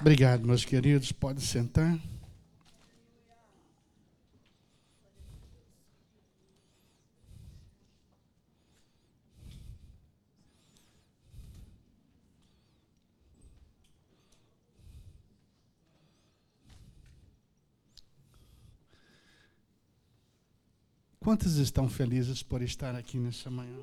Obrigado, meus queridos. Pode sentar. Quantos estão felizes por estar aqui nessa manhã?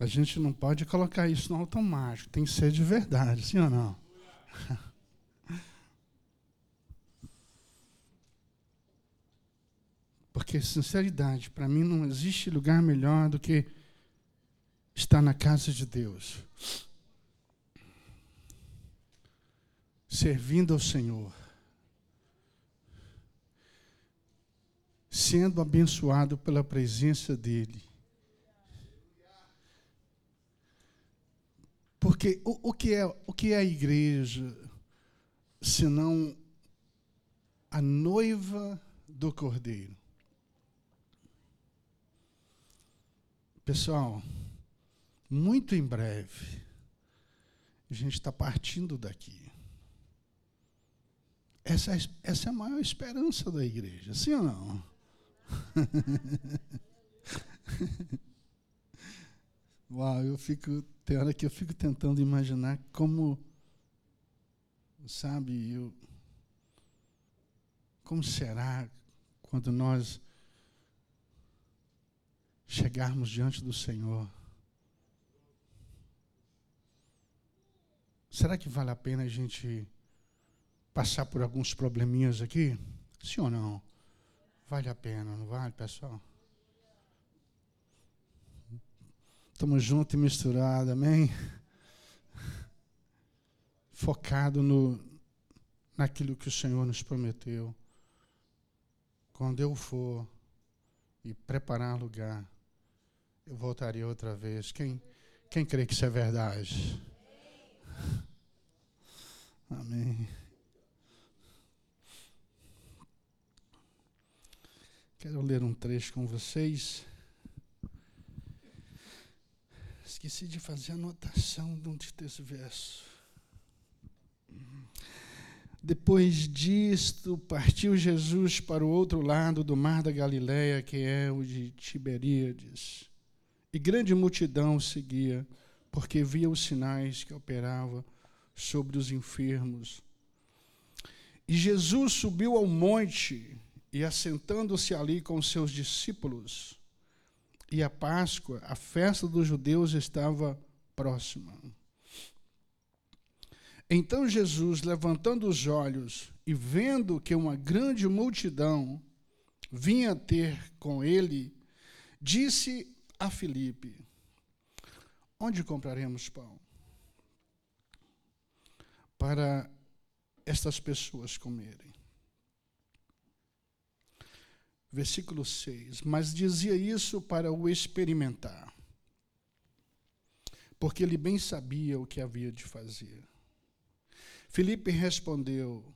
A gente não pode colocar isso no automático, tem que ser de verdade, sim ou não? Porque, sinceridade, para mim não existe lugar melhor do que estar na casa de Deus, servindo ao Senhor, sendo abençoado pela presença dEle Porque o, o, que é, o que é a igreja senão a noiva do cordeiro? Pessoal, muito em breve, a gente está partindo daqui. Essa, é essa é a maior esperança da igreja, sim ou não? Uau, eu fico tem hora que eu fico tentando imaginar como, sabe, eu, como será quando nós chegarmos diante do Senhor? Será que vale a pena a gente passar por alguns probleminhas aqui? Sim ou não? Vale a pena, não vale, pessoal? Estamos juntos e misturados, amém? Focado no, naquilo que o Senhor nos prometeu. Quando eu for e preparar lugar, eu voltarei outra vez. Quem, quem crê que isso é verdade? Amém. Quero ler um trecho com vocês. Esqueci de fazer anotação desse verso. Depois disto, partiu Jesus para o outro lado do mar da Galileia, que é o de Tiberíades. E grande multidão seguia, porque via os sinais que operava sobre os enfermos. E Jesus subiu ao monte e, assentando-se ali com seus discípulos, e a Páscoa, a festa dos judeus, estava próxima. Então Jesus, levantando os olhos e vendo que uma grande multidão vinha ter com ele, disse a Filipe: Onde compraremos pão para estas pessoas comerem? Versículo 6. Mas dizia isso para o experimentar, porque ele bem sabia o que havia de fazer. Filipe respondeu: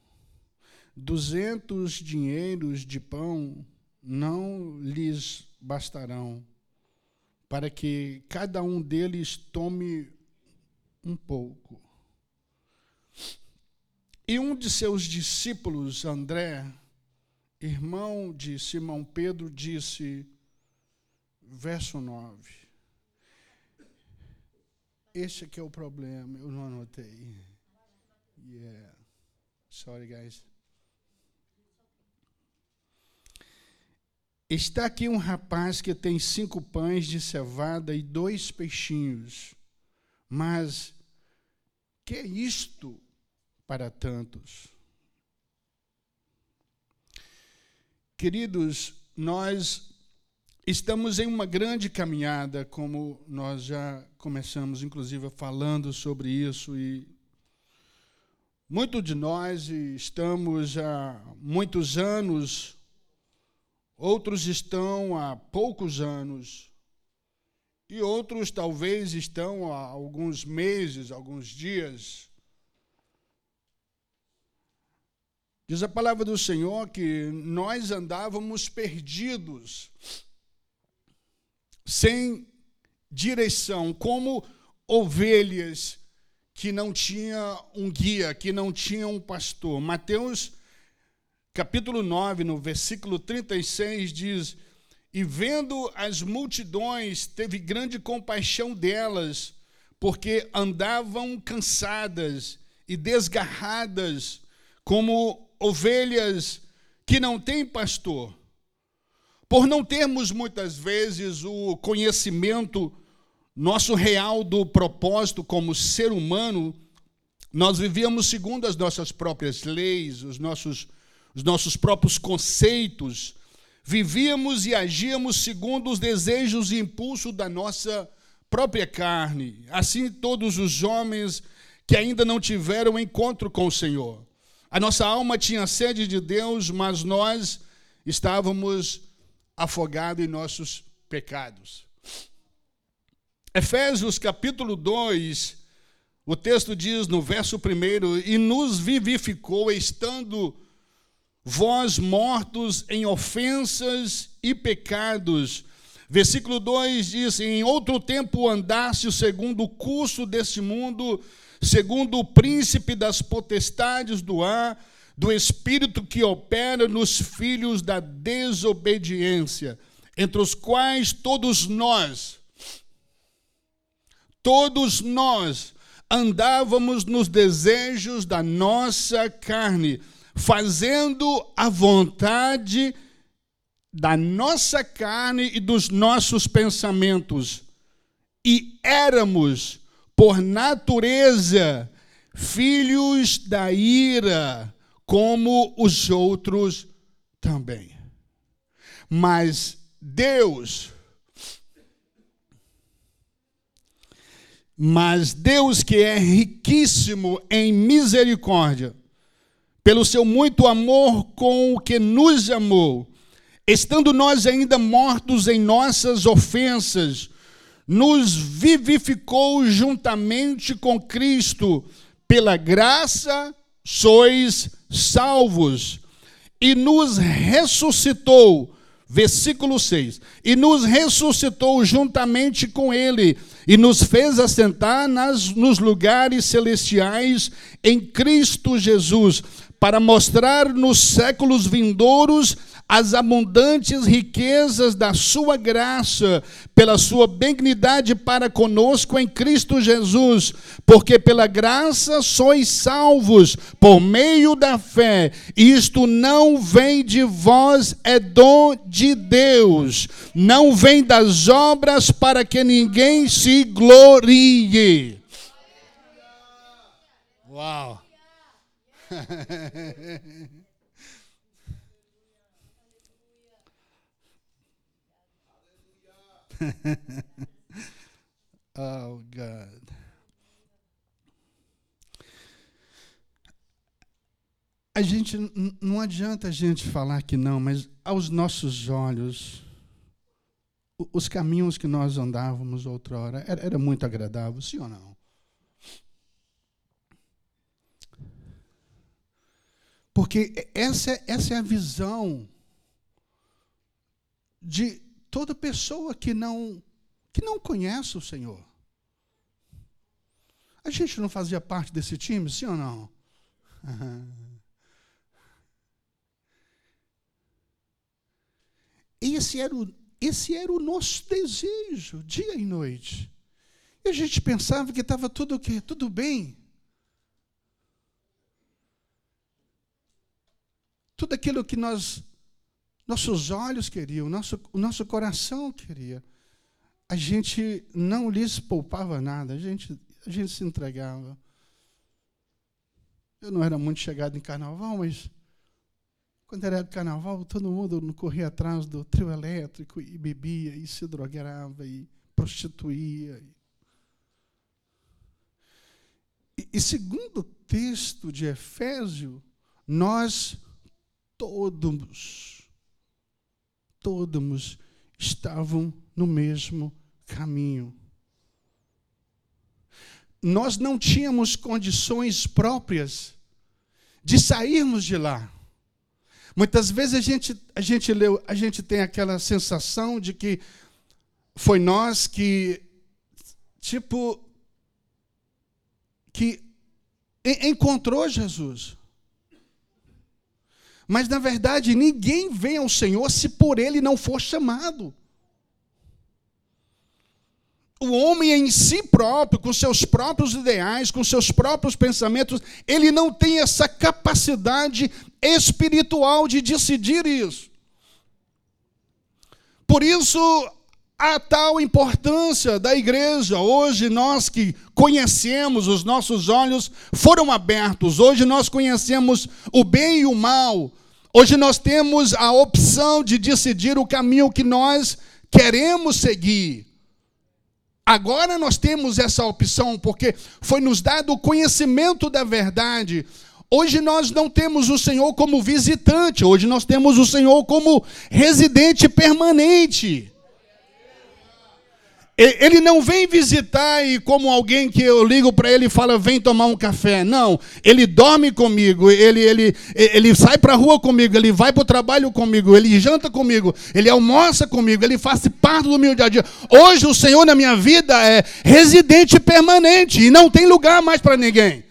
Duzentos dinheiros de pão não lhes bastarão, para que cada um deles tome um pouco. E um de seus discípulos, André, irmão de Simão Pedro, disse, verso 9. Esse aqui é o problema, eu não anotei. Yeah. Sorry, guys. Está aqui um rapaz que tem cinco pães de cevada e dois peixinhos. Mas que é isto para tantos? Queridos, nós estamos em uma grande caminhada, como nós já começamos, inclusive, falando sobre isso, e muitos de nós estamos há muitos anos, outros estão há poucos anos, e outros talvez estão há alguns meses, alguns dias. Diz a palavra do Senhor que nós andávamos perdidos sem direção, como ovelhas que não tinha um guia, que não tinha um pastor. Mateus capítulo 9, no versículo 36 diz: "E vendo as multidões, teve grande compaixão delas, porque andavam cansadas e desgarradas, como ovelhas que não têm pastor. Por não termos muitas vezes o conhecimento nosso real do propósito como ser humano, nós vivíamos segundo as nossas próprias leis, os nossos, os nossos próprios conceitos, vivíamos e agíamos segundo os desejos e impulsos da nossa própria carne. Assim, todos os homens que ainda não tiveram encontro com o Senhor. A nossa alma tinha sede de Deus, mas nós estávamos afogados em nossos pecados. Efésios capítulo 2, o texto diz no verso 1: E nos vivificou, estando vós mortos em ofensas e pecados. Versículo 2 diz: Em outro tempo andaste segundo o curso deste mundo, segundo o príncipe das potestades do ar, do espírito que opera nos filhos da desobediência, entre os quais todos nós, Todos nós andávamos nos desejos da nossa carne, fazendo a vontade da nossa carne e dos nossos pensamentos. E éramos, por natureza, filhos da ira, como os outros também. Mas Deus, Mas Deus, que é riquíssimo em misericórdia, pelo seu muito amor com o que nos amou, estando nós ainda mortos em nossas ofensas, nos vivificou juntamente com Cristo, pela graça sois salvos, e nos ressuscitou Versículo 6: E nos ressuscitou juntamente com Ele, e nos fez assentar nas, nos lugares celestiais em Cristo Jesus, para mostrar nos séculos vindouros as abundantes riquezas da sua graça, pela sua benignidade para conosco em Cristo Jesus, porque pela graça sois salvos por meio da fé. Isto não vem de vós, é dom de Deus. Não vem das obras para que ninguém se glorie. Uau! oh, God. A gente não adianta a gente falar que não, mas aos nossos olhos, os caminhos que nós andávamos outrora era, era muito agradável, sim ou não? Porque essa, essa é a visão de toda pessoa que não que não conhece o Senhor. A gente não fazia parte desse time, sim ou não? Esse era, o, esse era o nosso desejo, dia e noite. E a gente pensava que estava tudo, tudo bem. Tudo aquilo que nós nossos olhos queriam, nosso, o nosso coração queria. A gente não lhes poupava nada, a gente, a gente se entregava. Eu não era muito chegado em carnaval, mas quando era carnaval, todo mundo corria atrás do trio elétrico e bebia e se drogava e prostituía. E, e segundo o texto de Efésio, nós todos todos estavam no mesmo caminho. Nós não tínhamos condições próprias de sairmos de lá. Muitas vezes a gente, a gente leu, a gente tem aquela sensação de que foi nós que, tipo, que encontrou Jesus. Mas, na verdade, ninguém vem ao Senhor se por ele não for chamado. O homem em si próprio, com seus próprios ideais, com seus próprios pensamentos, ele não tem essa capacidade espiritual de decidir isso. Por isso, a tal importância da igreja. Hoje, nós que conhecemos, os nossos olhos foram abertos. Hoje, nós conhecemos o bem e o mal. Hoje, nós temos a opção de decidir o caminho que nós queremos seguir. Agora nós temos essa opção, porque foi nos dado o conhecimento da verdade. Hoje nós não temos o Senhor como visitante, hoje nós temos o Senhor como residente permanente. Ele não vem visitar e como alguém que eu ligo para ele e fala, vem tomar um café. Não, ele dorme comigo, ele, ele, ele sai para a rua comigo, ele vai para o trabalho comigo, ele janta comigo, ele almoça comigo, ele faz parte do meu dia a dia. Hoje o Senhor na minha vida é residente permanente e não tem lugar mais para ninguém.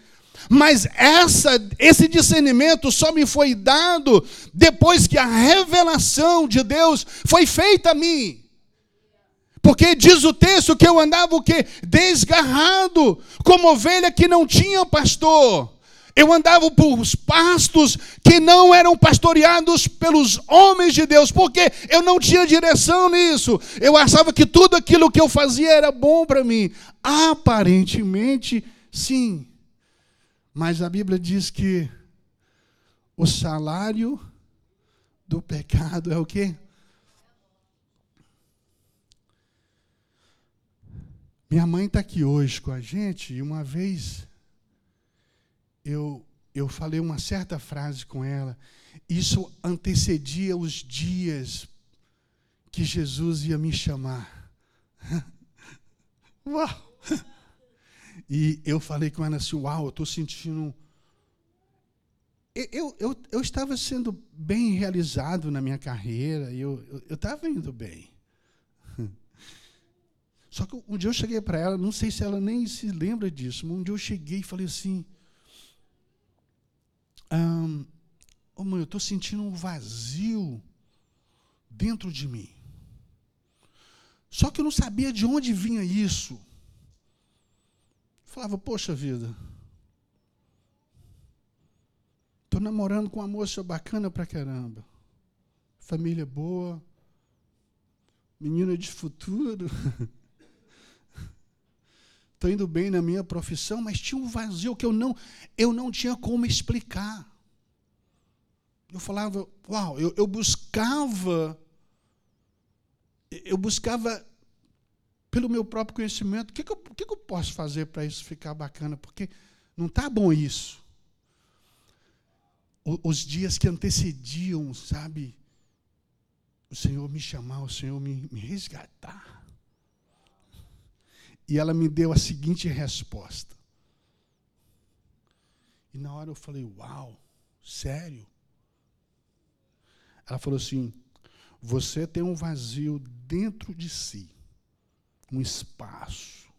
Mas essa, esse discernimento só me foi dado depois que a revelação de Deus foi feita a mim. Porque diz o texto que eu andava o quê? Desgarrado, como ovelha que não tinha pastor. Eu andava por pastos que não eram pastoreados pelos homens de Deus, porque eu não tinha direção nisso. Eu achava que tudo aquilo que eu fazia era bom para mim. Aparentemente, sim. Mas a Bíblia diz que o salário do pecado é o quê? Minha mãe está aqui hoje com a gente e uma vez eu, eu falei uma certa frase com ela. Isso antecedia os dias que Jesus ia me chamar. Uau! E eu falei com ela assim: Uau, eu estou sentindo. Eu, eu, eu estava sendo bem realizado na minha carreira, eu estava indo bem. Só que um dia eu cheguei para ela, não sei se ela nem se lembra disso, mas um dia eu cheguei e falei assim: um, oh, mãe, eu estou sentindo um vazio dentro de mim. Só que eu não sabia de onde vinha isso. falava, poxa vida, estou namorando com uma moça bacana pra caramba. Família boa, menina de futuro. estou indo bem na minha profissão, mas tinha um vazio que eu não, eu não tinha como explicar. Eu falava, uau, eu, eu buscava, eu buscava pelo meu próprio conhecimento, o que, que, eu, que, que eu posso fazer para isso ficar bacana? Porque não está bom isso. O, os dias que antecediam, sabe, o Senhor me chamar, o Senhor me, me resgatar. E ela me deu a seguinte resposta. E na hora eu falei: Uau, sério? Ela falou assim: Você tem um vazio dentro de si, um espaço,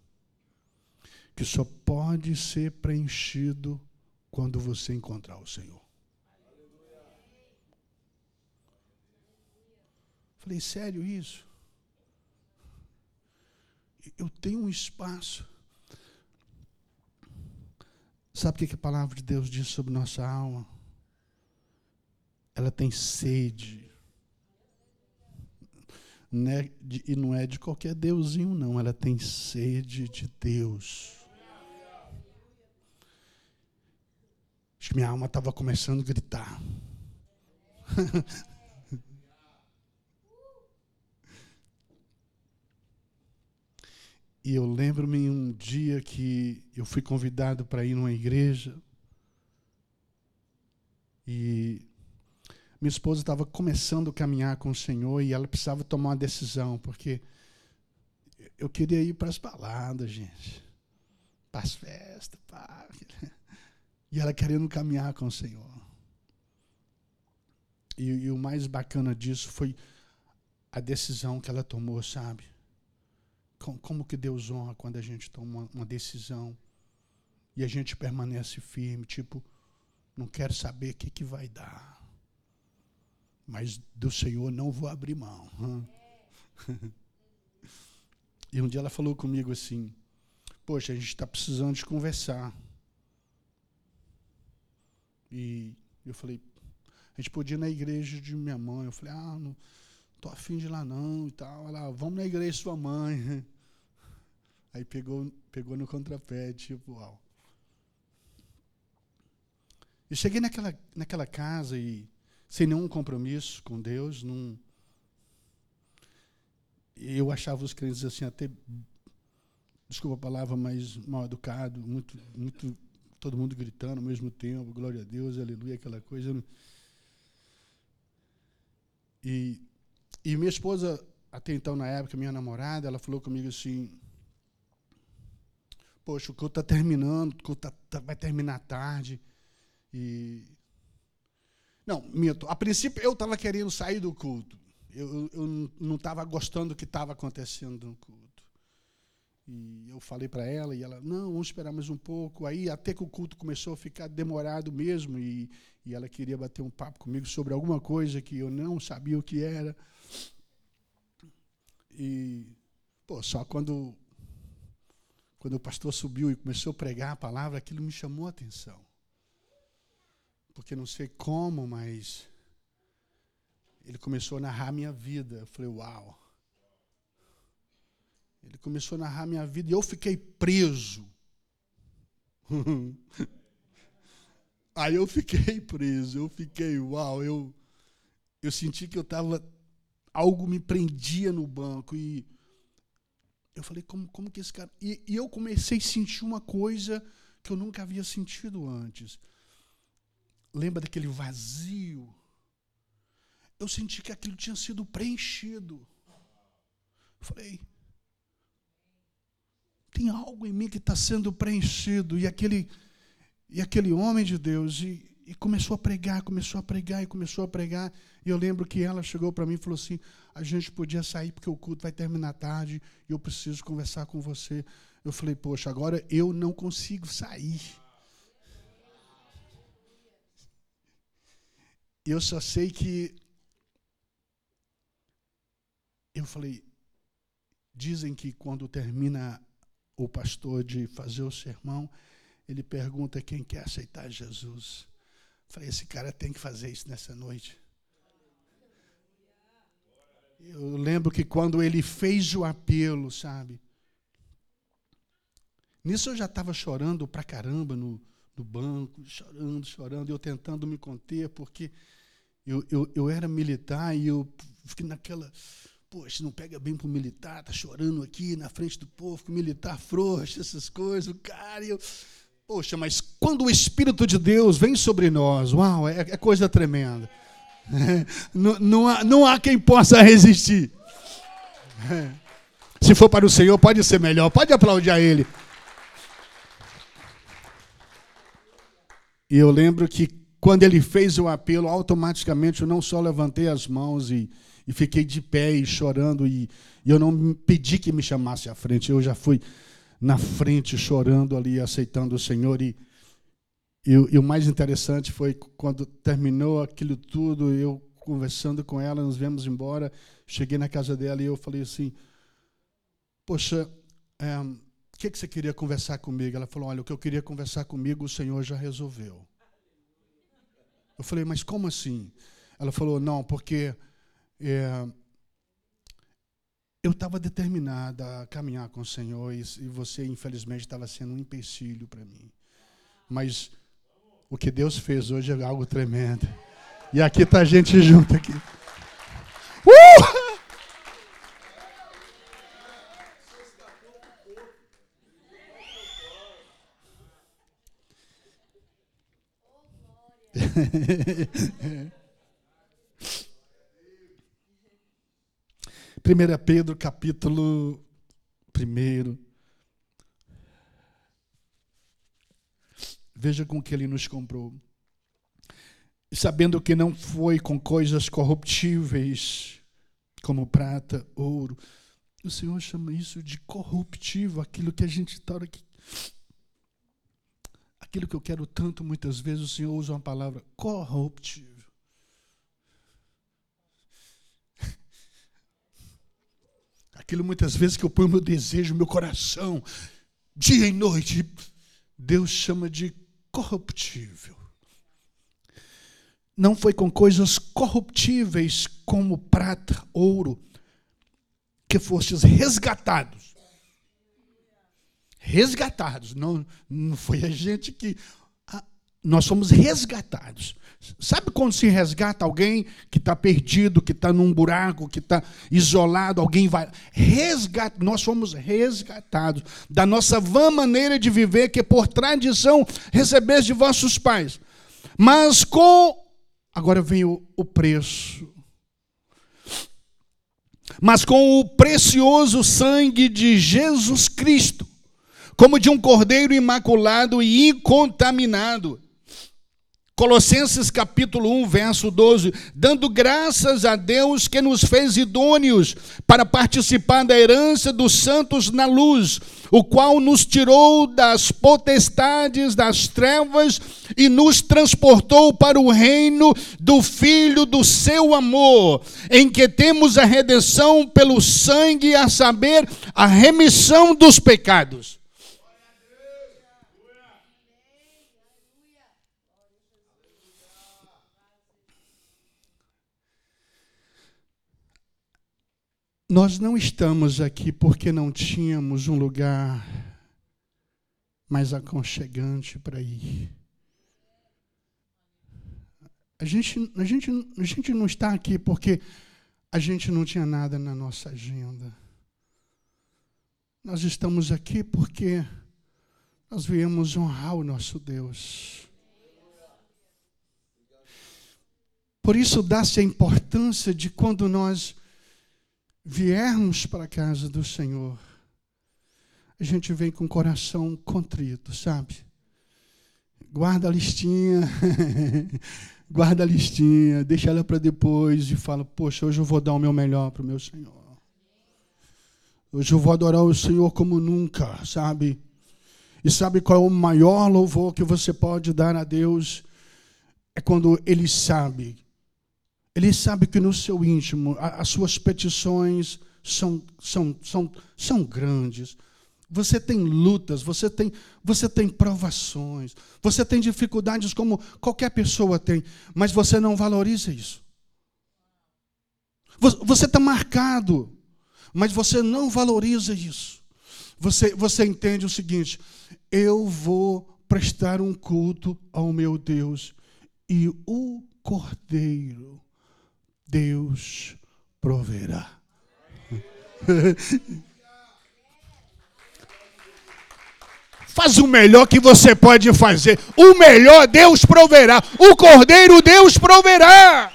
que só pode ser preenchido quando você encontrar o Senhor. Falei: Sério isso? Eu tenho um espaço. Sabe o que a palavra de Deus diz sobre nossa alma? Ela tem sede. É de, e não é de qualquer deusinho, não. Ela tem sede de Deus. Acho que minha alma estava começando a gritar. E eu lembro-me um dia que eu fui convidado para ir numa igreja. E minha esposa estava começando a caminhar com o Senhor e ela precisava tomar uma decisão, porque eu queria ir para as baladas, gente, para as festas, pá. e ela querendo caminhar com o Senhor. E, e o mais bacana disso foi a decisão que ela tomou, sabe? Como que Deus honra quando a gente toma uma decisão e a gente permanece firme, tipo, não quero saber o que, que vai dar. Mas do Senhor não vou abrir mão. e um dia ela falou comigo assim: Poxa, a gente está precisando de conversar. E eu falei: A gente podia ir na igreja de minha mãe. Eu falei: Ah, não tô afim de ir lá não e tal. Ela, vamos na igreja de sua mãe. Aí pegou, pegou no contrapé, tipo, uau. Eu cheguei naquela, naquela casa e sem nenhum compromisso com Deus, num, eu achava os crentes assim até desculpa a palavra, mas mal educado, muito, muito, todo mundo gritando ao mesmo tempo, glória a Deus, aleluia, aquela coisa. E, e minha esposa, até então na época, minha namorada, ela falou comigo assim, poxa, o culto está terminando, o culto tá, tá, vai terminar tarde. E. Não, minto. A princípio eu estava querendo sair do culto. Eu, eu não estava gostando do que estava acontecendo no culto. E eu falei para ela, e ela, não, vamos esperar mais um pouco. Aí, até que o culto começou a ficar demorado mesmo, e, e ela queria bater um papo comigo sobre alguma coisa que eu não sabia o que era. E, pô, só quando, quando o pastor subiu e começou a pregar a palavra, aquilo me chamou a atenção porque não sei como, mas ele começou a narrar minha vida. Eu falei, uau. Ele começou a narrar minha vida e eu fiquei preso. Aí eu fiquei preso, eu fiquei, uau, eu, eu senti que eu estava. Algo me prendia no banco e eu falei, como, como que esse cara. E, e eu comecei a sentir uma coisa que eu nunca havia sentido antes lembra daquele vazio? Eu senti que aquilo tinha sido preenchido. Eu falei, tem algo em mim que está sendo preenchido. E aquele, e aquele homem de Deus, e, e começou a pregar, começou a pregar e começou a pregar. E eu lembro que ela chegou para mim e falou assim: a gente podia sair porque o culto vai terminar tarde e eu preciso conversar com você. Eu falei, poxa, agora eu não consigo sair. Eu só sei que. Eu falei, dizem que quando termina o pastor de fazer o sermão, ele pergunta quem quer aceitar Jesus. Falei, esse cara tem que fazer isso nessa noite. Eu lembro que quando ele fez o apelo, sabe? Nisso eu já estava chorando pra caramba no, no banco, chorando, chorando, eu tentando me conter, porque eu, eu, eu era militar e eu fiquei naquela. Poxa, não pega bem para o militar, tá chorando aqui na frente do povo, que o militar frouxo, essas coisas, o cara. Eu, poxa, mas quando o Espírito de Deus vem sobre nós, uau, é, é coisa tremenda. É, não, não, há, não há quem possa resistir. É. Se for para o Senhor, pode ser melhor, pode aplaudir a Ele. E eu lembro que quando ele fez o apelo, automaticamente eu não só levantei as mãos e, e fiquei de pé e chorando, e, e, eu não pedi que me chamasse à frente, eu já fui na frente chorando ali, aceitando o Senhor. E, e, e o mais interessante foi quando terminou aquilo tudo, eu conversando com ela, nos viemos embora, cheguei na casa dela e eu falei assim: Poxa, é, que, que você queria conversar comigo? Ela falou: Olha, o que eu queria conversar comigo, o Senhor já resolveu. Eu falei: Mas como assim? Ela falou: Não, porque é, eu estava determinada a caminhar com o Senhor e, você, infelizmente, estava sendo um empecilho para mim. Mas o que Deus fez hoje é algo tremendo. E aqui está a gente junto aqui. Uh! Primeira Pedro, capítulo 1. Veja com que ele nos comprou. Sabendo que não foi com coisas corruptíveis, como prata, ouro, O Senhor chama isso de corruptivo, aquilo que a gente está aqui. Aquilo que eu quero tanto, muitas vezes, o Senhor usa uma palavra corruptível. Aquilo muitas vezes que eu ponho meu desejo, meu coração, dia e noite, Deus chama de corruptível. Não foi com coisas corruptíveis como prata, ouro, que fostes resgatados. Resgatados, não, não foi a gente que. Nós somos resgatados. Sabe quando se resgata alguém que está perdido, que está num buraco, que está isolado, alguém vai. Resgata, nós fomos resgatados da nossa vã maneira de viver, que por tradição recebeste de vossos pais. Mas com. Agora vem o, o preço mas com o precioso sangue de Jesus Cristo, como de um cordeiro imaculado e incontaminado. Colossenses capítulo 1, verso 12, dando graças a Deus que nos fez idôneos para participar da herança dos santos na luz, o qual nos tirou das potestades das trevas e nos transportou para o reino do Filho do seu amor, em que temos a redenção pelo sangue, a saber, a remissão dos pecados. Nós não estamos aqui porque não tínhamos um lugar mais aconchegante para ir. A gente, a, gente, a gente não está aqui porque a gente não tinha nada na nossa agenda. Nós estamos aqui porque nós viemos honrar o nosso Deus. Por isso dá-se a importância de quando nós viermos para a casa do Senhor, a gente vem com o coração contrito, sabe? Guarda a listinha, guarda a listinha, deixa ela para depois e fala: Poxa, hoje eu vou dar o meu melhor para o meu Senhor. Hoje eu vou adorar o Senhor como nunca, sabe? E sabe qual é o maior louvor que você pode dar a Deus? É quando Ele sabe ele sabe que no seu íntimo as suas petições são, são, são, são grandes. Você tem lutas, você tem, você tem provações, você tem dificuldades como qualquer pessoa tem, mas você não valoriza isso. Você está marcado, mas você não valoriza isso. Você, você entende o seguinte: eu vou prestar um culto ao meu Deus e o Cordeiro Deus proverá. Faz o melhor que você pode fazer. O melhor Deus proverá. O cordeiro Deus proverá.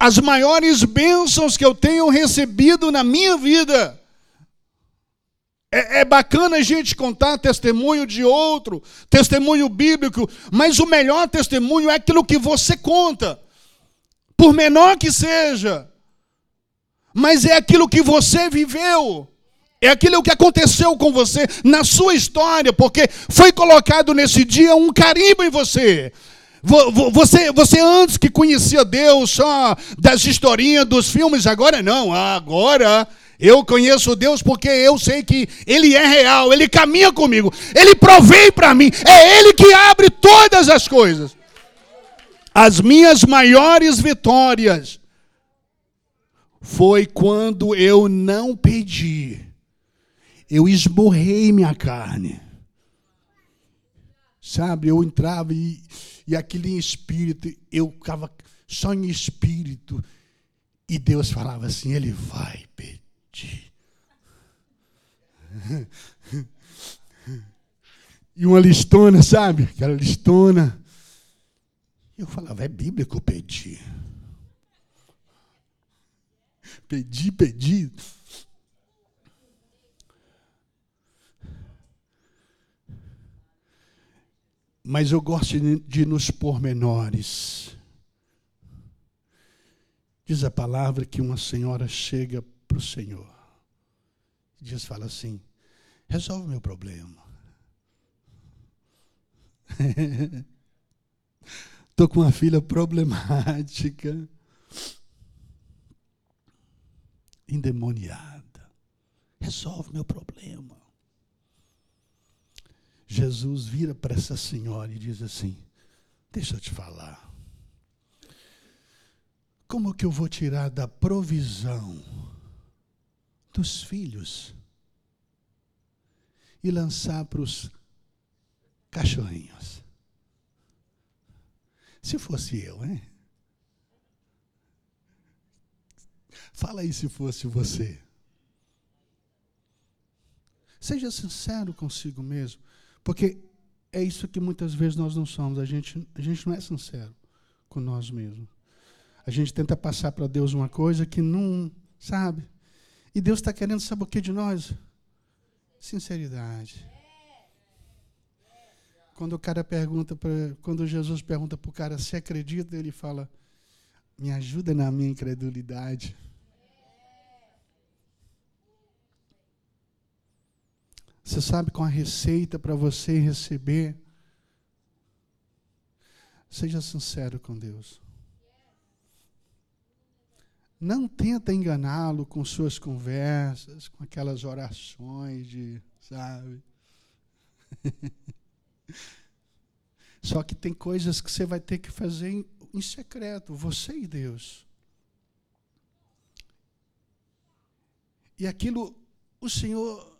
As maiores bênçãos que eu tenho recebido na minha vida é, é, bacana a gente contar testemunho de outro, testemunho bíblico, mas o melhor testemunho é aquilo que você conta, por menor que seja, mas é aquilo que você viveu. É aquilo que aconteceu com você na sua história, porque foi colocado nesse dia um carimbo em você. Você, você antes que conhecia Deus só das historinhas, dos filmes, agora não. Agora eu conheço Deus porque eu sei que Ele é real, Ele caminha comigo, Ele provém para mim, é Ele que abre todas as coisas. As minhas maiores vitórias foi quando eu não pedi, eu esmorrei minha carne. Sabe, eu entrava e, e aquele espírito, eu ficava só em espírito. E Deus falava assim: Ele vai e uma listona, sabe? Aquela listona. Eu falava, é Bíblia que eu pedi. Pedi, pedi. Mas eu gosto de, de nos pormenores. Diz a palavra que uma senhora chega para o Senhor. Diz, fala assim: resolve meu problema. Estou com uma filha problemática, endemoniada. Resolve meu problema. Jesus vira para essa senhora e diz assim: Deixa eu te falar. Como que eu vou tirar da provisão dos filhos e lançar para os cachorrinhos? Se fosse eu, hein? Fala aí se fosse você. Seja sincero consigo mesmo, porque é isso que muitas vezes nós não somos. A gente, a gente não é sincero com nós mesmos. A gente tenta passar para Deus uma coisa que não sabe. E Deus está querendo saber o que de nós? Sinceridade. Quando o cara pergunta para, quando Jesus pergunta para o cara se acredita, ele fala: "Me ajuda na minha incredulidade". Você sabe com a receita para você receber? Seja sincero com Deus. Não tenta enganá-lo com suas conversas, com aquelas orações de, sabe? Só que tem coisas que você vai ter que fazer em, em secreto, você e Deus. E aquilo, o Senhor.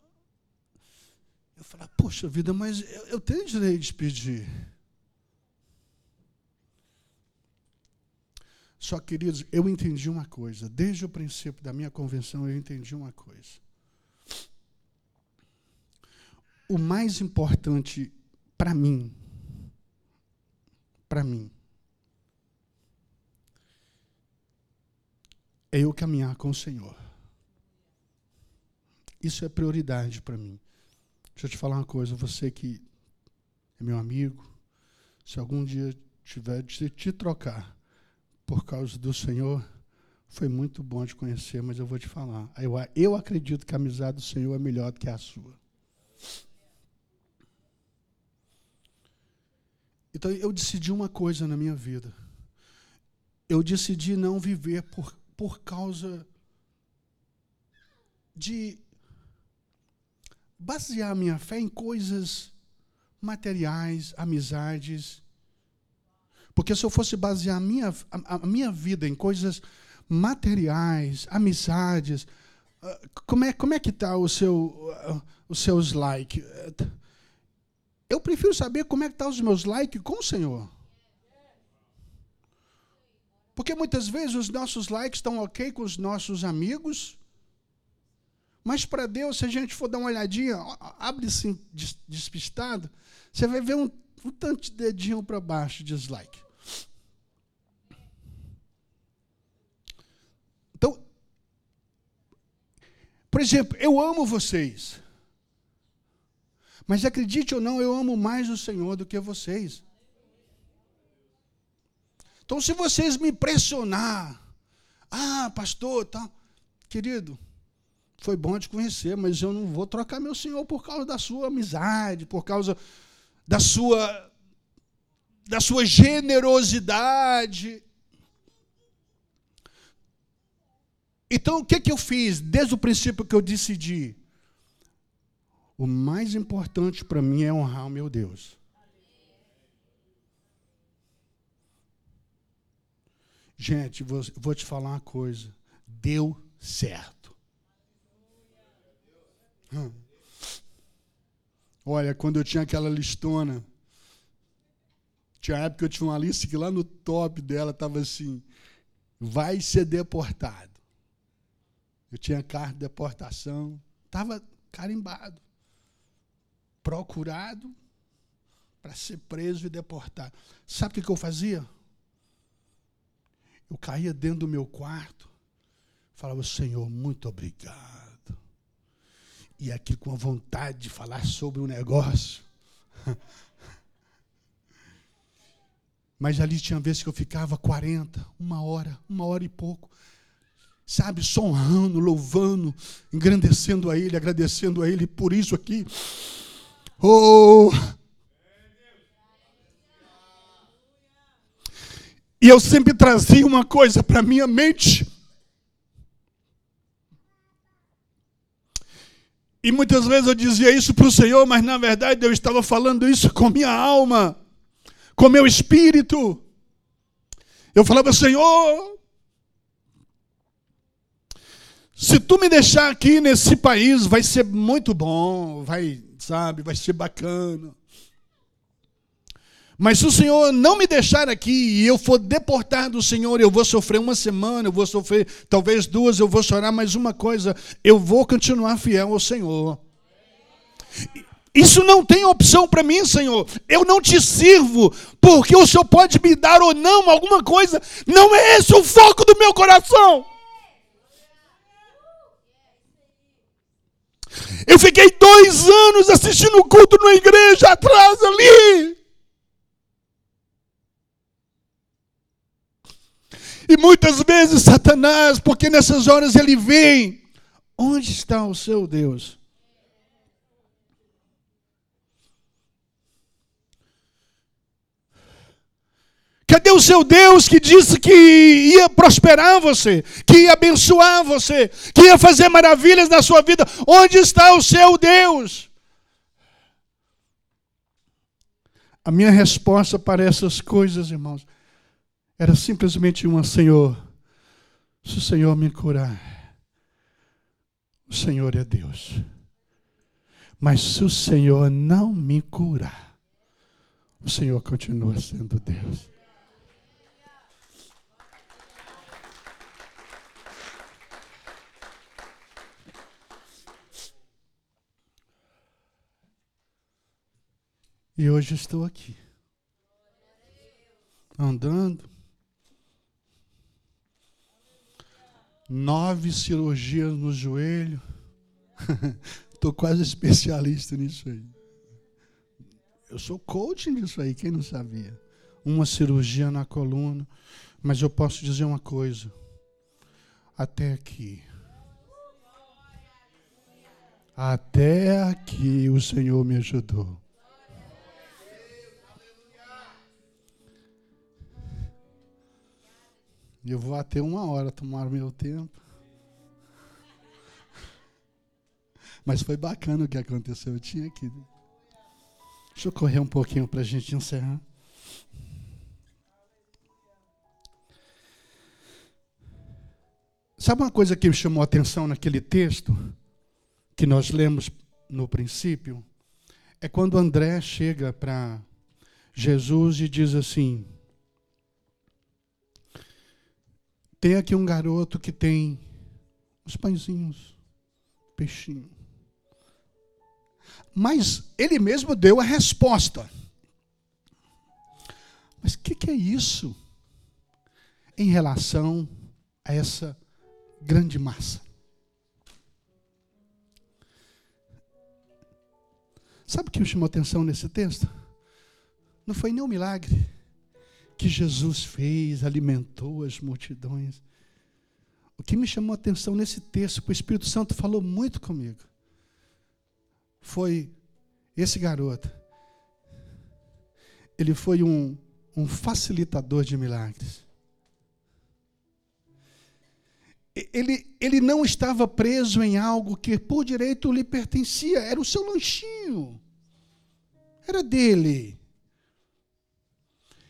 Eu falo, poxa vida, mas eu, eu tenho direito de pedir. Só, queridos, eu entendi uma coisa. Desde o princípio da minha convenção, eu entendi uma coisa. O mais importante para mim, para mim, é eu caminhar com o Senhor. Isso é prioridade para mim. Deixa eu te falar uma coisa, você que é meu amigo, se algum dia tiver de te trocar por causa do Senhor, foi muito bom te conhecer, mas eu vou te falar. Eu, eu acredito que a amizade do Senhor é melhor do que a sua. Então eu decidi uma coisa na minha vida. Eu decidi não viver por, por causa de basear minha fé em coisas materiais, amizades. Porque se eu fosse basear a minha, a, a minha vida em coisas materiais, amizades, ah, como é, como é que está o seu, uh, os seus likes? Eu prefiro saber como é que estão tá os meus likes com o Senhor. Porque muitas vezes os nossos likes estão ok com os nossos amigos, mas para Deus, se a gente for dar uma olhadinha, abre assim, despistado, você vai ver um, um tanto de dedinho para baixo de dislike. Então, por exemplo, eu amo vocês. Mas acredite ou não, eu amo mais o Senhor do que vocês. Então, se vocês me pressionar, ah, pastor, tá, querido, foi bom te conhecer, mas eu não vou trocar meu Senhor por causa da sua amizade, por causa da sua da sua generosidade. Então, o que, que eu fiz desde o princípio que eu decidi? O mais importante para mim é honrar o meu Deus. Gente, vou, vou te falar uma coisa. Deu certo. Hum. Olha, quando eu tinha aquela listona, tinha época que eu tinha uma lista que lá no top dela estava assim: vai ser deportado. Eu tinha carta de deportação, estava carimbado procurado para ser preso e deportado. Sabe o que eu fazia? Eu caía dentro do meu quarto, falava, Senhor, muito obrigado. E aqui com a vontade de falar sobre o um negócio. Mas ali tinha vezes que eu ficava 40, uma hora, uma hora e pouco, sabe, sonhando, louvando, engrandecendo a Ele, agradecendo a Ele por isso aqui. Oh! E eu sempre trazia uma coisa para minha mente. E muitas vezes eu dizia isso para o Senhor, mas na verdade eu estava falando isso com minha alma, com meu espírito. Eu falava, Senhor, se tu me deixar aqui nesse país, vai ser muito bom, vai, sabe, vai ser bacana. Mas se o Senhor não me deixar aqui e eu for deportado, Senhor, eu vou sofrer uma semana, eu vou sofrer talvez duas, eu vou chorar, mas uma coisa, eu vou continuar fiel ao Senhor. Isso não tem opção para mim, Senhor. Eu não te sirvo, porque o Senhor pode me dar ou não alguma coisa. Não é esse o foco do meu coração. Eu fiquei dois anos assistindo o culto na igreja atrás ali. E muitas vezes Satanás, porque nessas horas ele vem, onde está o seu Deus? Cadê o seu Deus que disse que ia prosperar você, que ia abençoar você, que ia fazer maravilhas na sua vida? Onde está o seu Deus? A minha resposta para essas coisas, irmãos, era simplesmente uma: Senhor, se o Senhor me curar, o Senhor é Deus. Mas se o Senhor não me curar, o Senhor continua sendo Deus. E hoje estou aqui, andando, nove cirurgias no joelho. Estou quase especialista nisso aí. Eu sou coaching disso aí, quem não sabia? Uma cirurgia na coluna. Mas eu posso dizer uma coisa. Até aqui. Até aqui o Senhor me ajudou. Eu vou até uma hora tomar meu tempo. Mas foi bacana o que aconteceu. Eu tinha que. Deixa eu correr um pouquinho para a gente encerrar. Sabe uma coisa que me chamou a atenção naquele texto que nós lemos no princípio? É quando André chega para Jesus e diz assim: Tem aqui um garoto que tem os pãezinhos, peixinho. Mas ele mesmo deu a resposta. Mas o que, que é isso em relação a essa grande massa? Sabe o que me chamou atenção nesse texto? Não foi nem um milagre que Jesus fez, alimentou as multidões. O que me chamou a atenção nesse texto, que o Espírito Santo falou muito comigo, foi esse garoto. Ele foi um, um facilitador de milagres. Ele, ele não estava preso em algo que por direito lhe pertencia, era o seu lanchinho, era dele.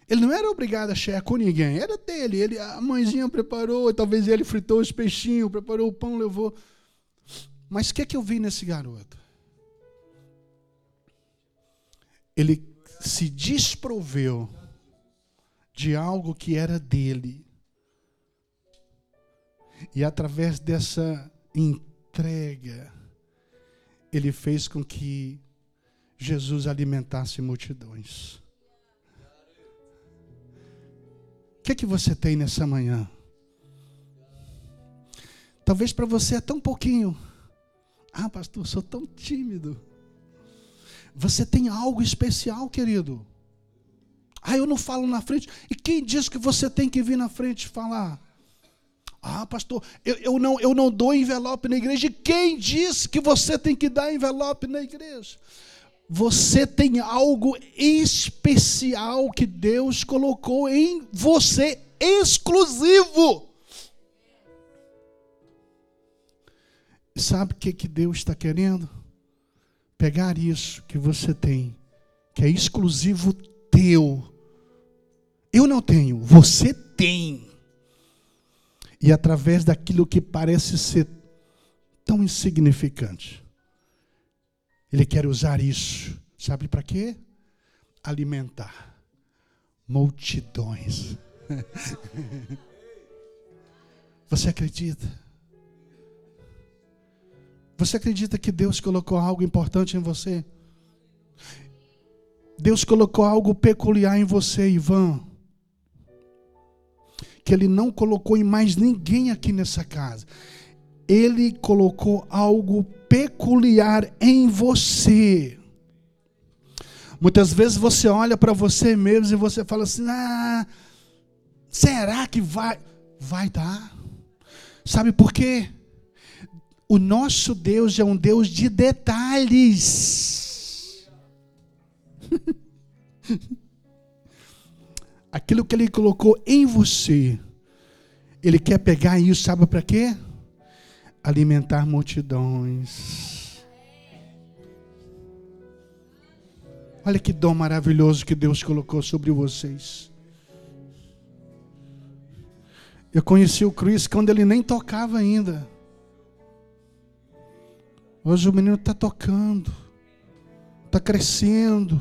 Ele não era obrigado a chegar com ninguém, era dele. Ele, a mãezinha preparou, talvez ele fritou os peixinhos, preparou o pão, levou. Mas o que, é que eu vi nesse garoto? Ele se desproveu de algo que era dele. E através dessa entrega, ele fez com que Jesus alimentasse multidões. Que, que você tem nessa manhã? Talvez para você é tão pouquinho. Ah, pastor, sou tão tímido. Você tem algo especial, querido. Ah, eu não falo na frente. E quem diz que você tem que vir na frente falar? Ah, pastor, eu, eu, não, eu não dou envelope na igreja. E quem disse que você tem que dar envelope na igreja? Você tem algo especial que Deus colocou em você, exclusivo. Sabe o que, que Deus está querendo? Pegar isso que você tem, que é exclusivo teu. Eu não tenho, você tem e através daquilo que parece ser tão insignificante. Ele quer usar isso, sabe para quê? Alimentar multidões. Você acredita? Você acredita que Deus colocou algo importante em você? Deus colocou algo peculiar em você, Ivan que ele não colocou em mais ninguém aqui nessa casa. Ele colocou algo peculiar em você. Muitas vezes você olha para você mesmo e você fala assim: ah, será que vai? Vai dar. Sabe por quê? O nosso Deus é um Deus de detalhes. aquilo que Ele colocou em você, Ele quer pegar isso, sabe para quê? Alimentar multidões. Olha que dom maravilhoso que Deus colocou sobre vocês. Eu conheci o Chris quando ele nem tocava ainda. Hoje o menino está tocando, está crescendo.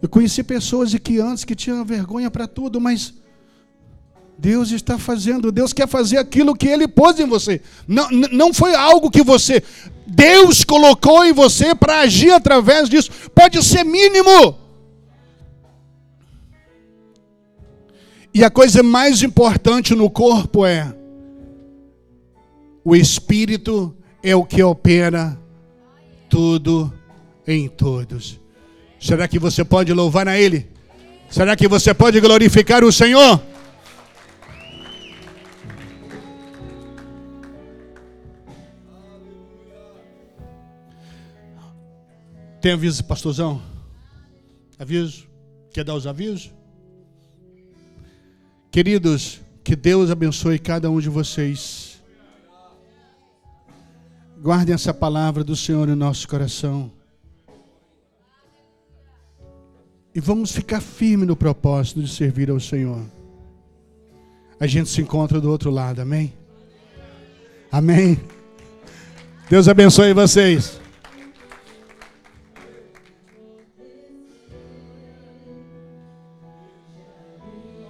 Eu conheci pessoas que antes que tinham vergonha para tudo, mas Deus está fazendo, Deus quer fazer aquilo que Ele pôs em você. Não, não foi algo que você, Deus colocou em você para agir através disso. Pode ser mínimo. E a coisa mais importante no corpo é: o Espírito é o que opera tudo em todos. Será que você pode louvar a Ele? Será que você pode glorificar o Senhor? Tem aviso, pastorzão? Aviso? Quer dar os avisos? Queridos, que Deus abençoe cada um de vocês. Guardem essa palavra do Senhor no nosso coração. E vamos ficar firme no propósito de servir ao Senhor. A gente se encontra do outro lado, amém? Amém. Deus abençoe vocês.